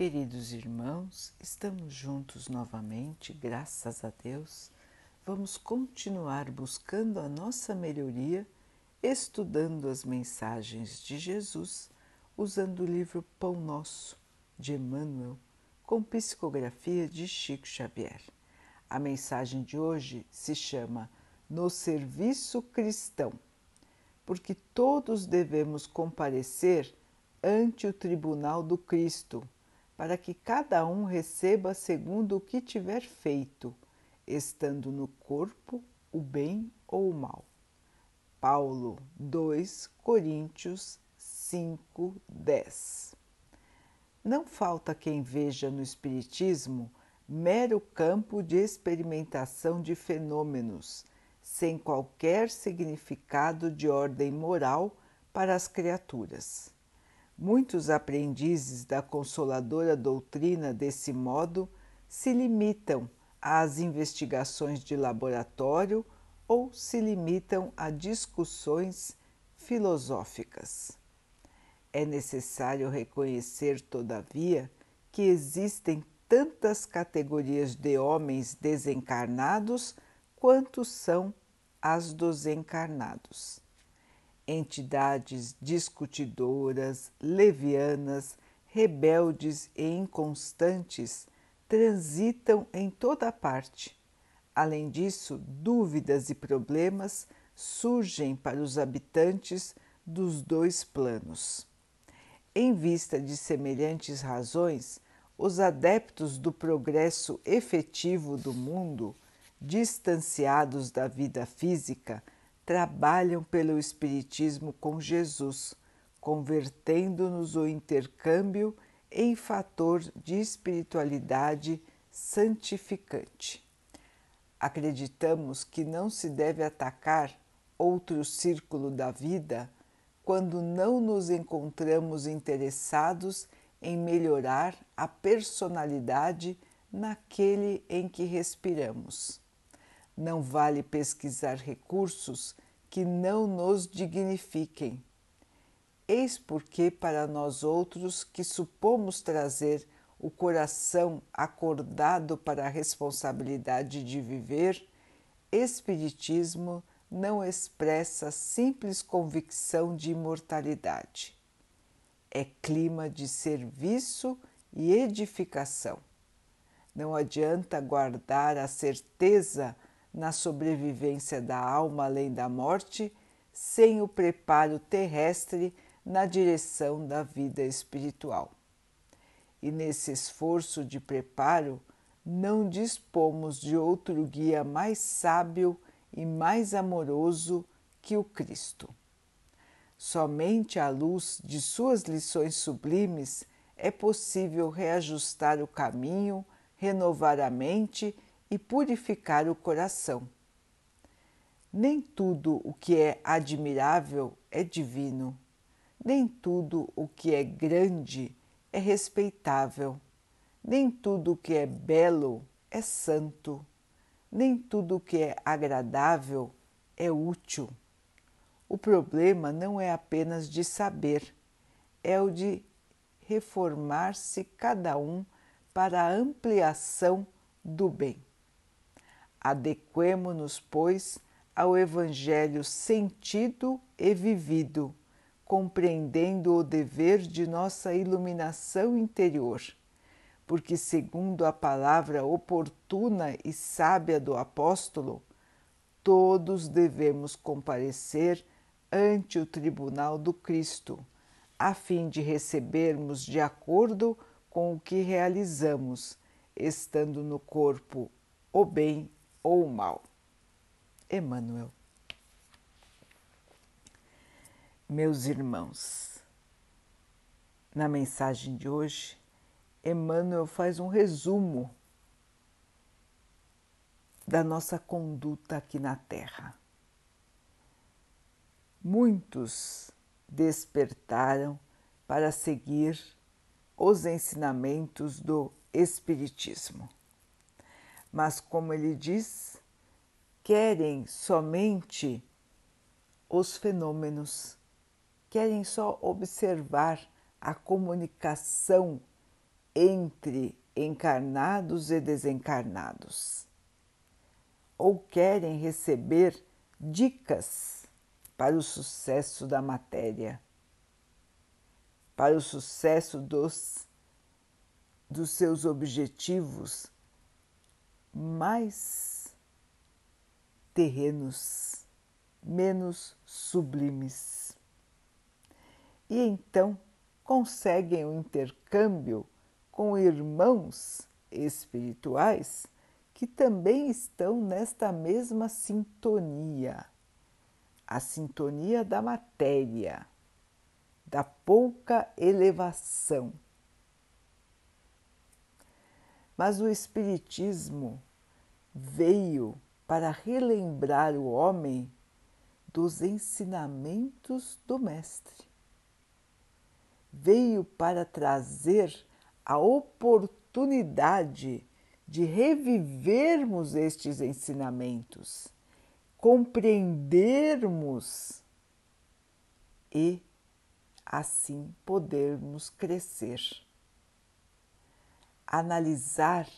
Queridos irmãos, estamos juntos novamente, graças a Deus. Vamos continuar buscando a nossa melhoria, estudando as mensagens de Jesus, usando o livro Pão Nosso, de Emmanuel, com psicografia de Chico Xavier. A mensagem de hoje se chama No Serviço Cristão, porque todos devemos comparecer ante o tribunal do Cristo para que cada um receba segundo o que tiver feito, estando no corpo o bem ou o mal. Paulo 2 Coríntios 5, 10 Não falta quem veja no Espiritismo mero campo de experimentação de fenômenos, sem qualquer significado de ordem moral para as criaturas Muitos aprendizes da consoladora doutrina, desse modo, se limitam às investigações de laboratório ou se limitam a discussões filosóficas. É necessário reconhecer, todavia, que existem tantas categorias de homens desencarnados quanto são as dos encarnados entidades discutidoras, levianas, rebeldes e inconstantes transitam em toda parte. Além disso, dúvidas e problemas surgem para os habitantes dos dois planos. Em vista de semelhantes razões, os adeptos do progresso efetivo do mundo, distanciados da vida física, trabalham pelo Espiritismo com Jesus, convertendo-nos o intercâmbio em fator de espiritualidade santificante. Acreditamos que não se deve atacar outro círculo da vida quando não nos encontramos interessados em melhorar a personalidade naquele em que respiramos. Não vale pesquisar recursos que não nos dignifiquem. Eis porque, para nós outros que supomos trazer o coração acordado para a responsabilidade de viver, Espiritismo não expressa simples convicção de imortalidade. É clima de serviço e edificação. Não adianta guardar a certeza na sobrevivência da alma além da morte, sem o preparo terrestre na direção da vida espiritual. E nesse esforço de preparo, não dispomos de outro guia mais sábio e mais amoroso que o Cristo. Somente à luz de suas lições sublimes é possível reajustar o caminho, renovar a mente e purificar o coração. Nem tudo o que é admirável é divino, nem tudo o que é grande é respeitável, nem tudo o que é belo é santo, nem tudo o que é agradável é útil. O problema não é apenas de saber, é o de reformar-se cada um para a ampliação do bem. Adequemo-nos, pois, ao Evangelho sentido e vivido, compreendendo o dever de nossa iluminação interior, porque, segundo a palavra oportuna e sábia do apóstolo, todos devemos comparecer ante o tribunal do Cristo, a fim de recebermos de acordo com o que realizamos, estando no corpo o bem ou mal. Emmanuel. Meus irmãos, na mensagem de hoje, Emmanuel faz um resumo da nossa conduta aqui na Terra. Muitos despertaram para seguir os ensinamentos do Espiritismo mas, como ele diz, querem somente os fenômenos, querem só observar a comunicação entre encarnados e desencarnados, ou querem receber dicas para o sucesso da matéria, para o sucesso dos, dos seus objetivos mais terrenos, menos sublimes. E então conseguem o um intercâmbio com irmãos espirituais que também estão nesta mesma sintonia, a sintonia da matéria, da pouca elevação. Mas o Espiritismo veio para relembrar o homem dos ensinamentos do Mestre veio para trazer a oportunidade de revivermos estes ensinamentos, compreendermos e assim podermos crescer. Analisar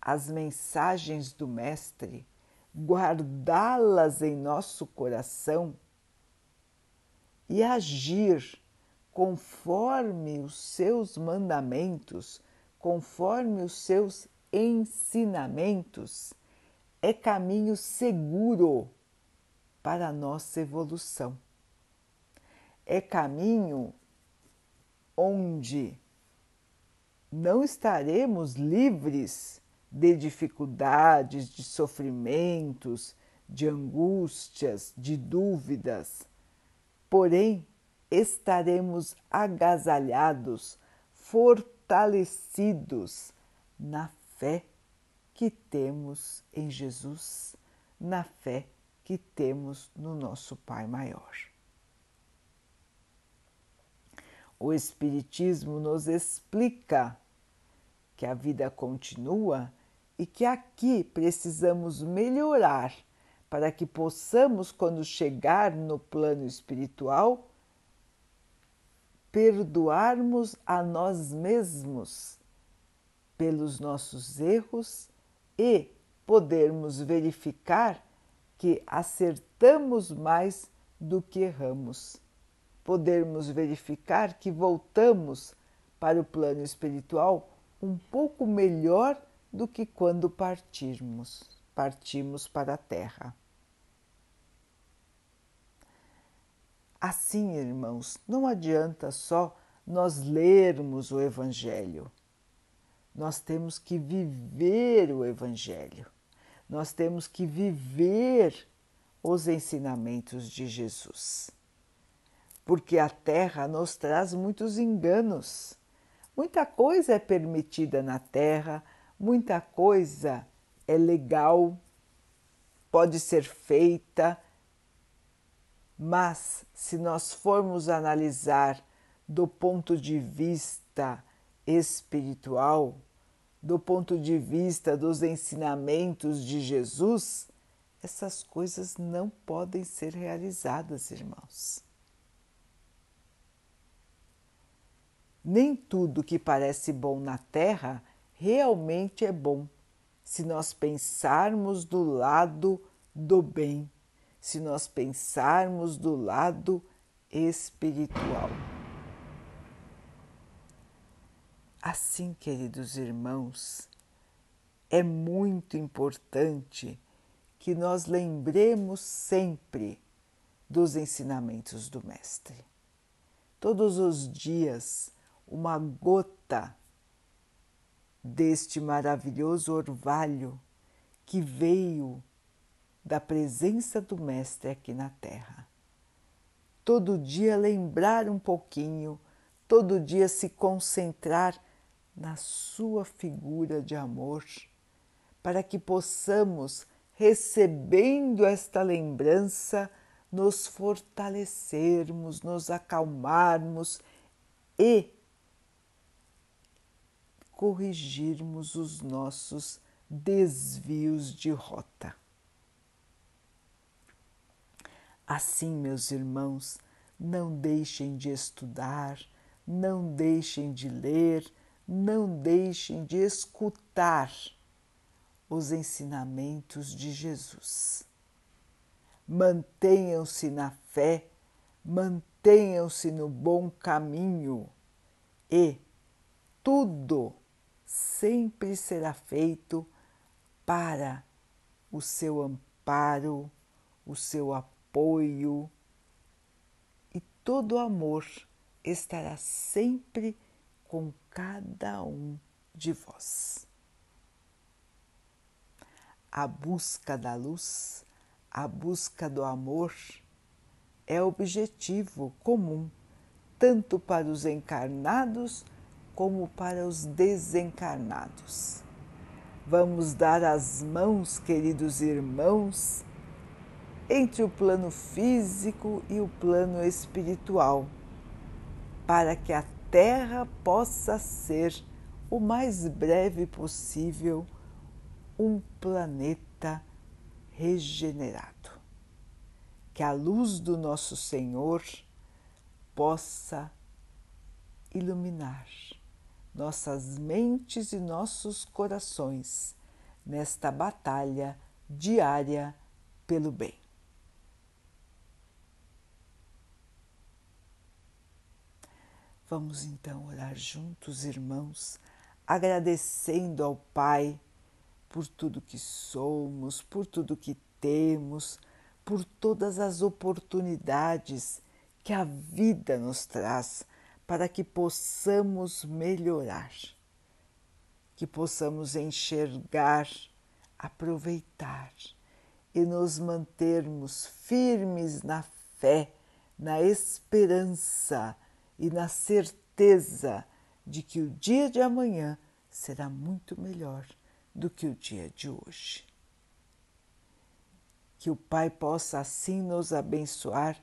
as mensagens do Mestre, guardá-las em nosso coração e agir conforme os seus mandamentos, conforme os seus ensinamentos, é caminho seguro para a nossa evolução. É caminho onde não estaremos livres de dificuldades, de sofrimentos, de angústias, de dúvidas, porém estaremos agasalhados, fortalecidos na fé que temos em Jesus, na fé que temos no nosso Pai Maior. O Espiritismo nos explica que a vida continua e que aqui precisamos melhorar para que possamos, quando chegar no plano espiritual, perdoarmos a nós mesmos pelos nossos erros e podermos verificar que acertamos mais do que erramos. Podermos verificar que voltamos para o plano espiritual um pouco melhor do que quando partirmos, partimos para a Terra. Assim, irmãos, não adianta só nós lermos o Evangelho. Nós temos que viver o Evangelho. Nós temos que viver os ensinamentos de Jesus. Porque a terra nos traz muitos enganos. Muita coisa é permitida na terra, muita coisa é legal, pode ser feita, mas se nós formos analisar do ponto de vista espiritual, do ponto de vista dos ensinamentos de Jesus, essas coisas não podem ser realizadas, irmãos. Nem tudo que parece bom na Terra realmente é bom, se nós pensarmos do lado do bem se nós pensarmos do lado espiritual. Assim, queridos irmãos, é muito importante que nós lembremos sempre dos ensinamentos do Mestre. Todos os dias, uma gota deste maravilhoso orvalho que veio da presença do Mestre aqui na Terra. Todo dia lembrar um pouquinho, todo dia se concentrar na Sua figura de amor, para que possamos, recebendo esta lembrança, nos fortalecermos, nos acalmarmos e corrigirmos os nossos desvios de rota. Assim, meus irmãos, não deixem de estudar, não deixem de ler, não deixem de escutar os ensinamentos de Jesus. Mantenham-se na fé, mantenham-se no bom caminho e tudo sempre será feito para o seu amparo, o seu apoio e todo o amor estará sempre com cada um de vós. A busca da luz, a busca do amor é objetivo comum tanto para os encarnados como para os desencarnados. Vamos dar as mãos, queridos irmãos, entre o plano físico e o plano espiritual, para que a Terra possa ser o mais breve possível um planeta regenerado. Que a luz do nosso Senhor possa iluminar nossas mentes e nossos corações nesta batalha diária pelo bem. Vamos então orar juntos, irmãos, agradecendo ao Pai por tudo que somos, por tudo que temos, por todas as oportunidades que a vida nos traz para que possamos melhorar, que possamos enxergar, aproveitar e nos mantermos firmes na fé, na esperança e na certeza de que o dia de amanhã será muito melhor do que o dia de hoje. Que o Pai possa assim nos abençoar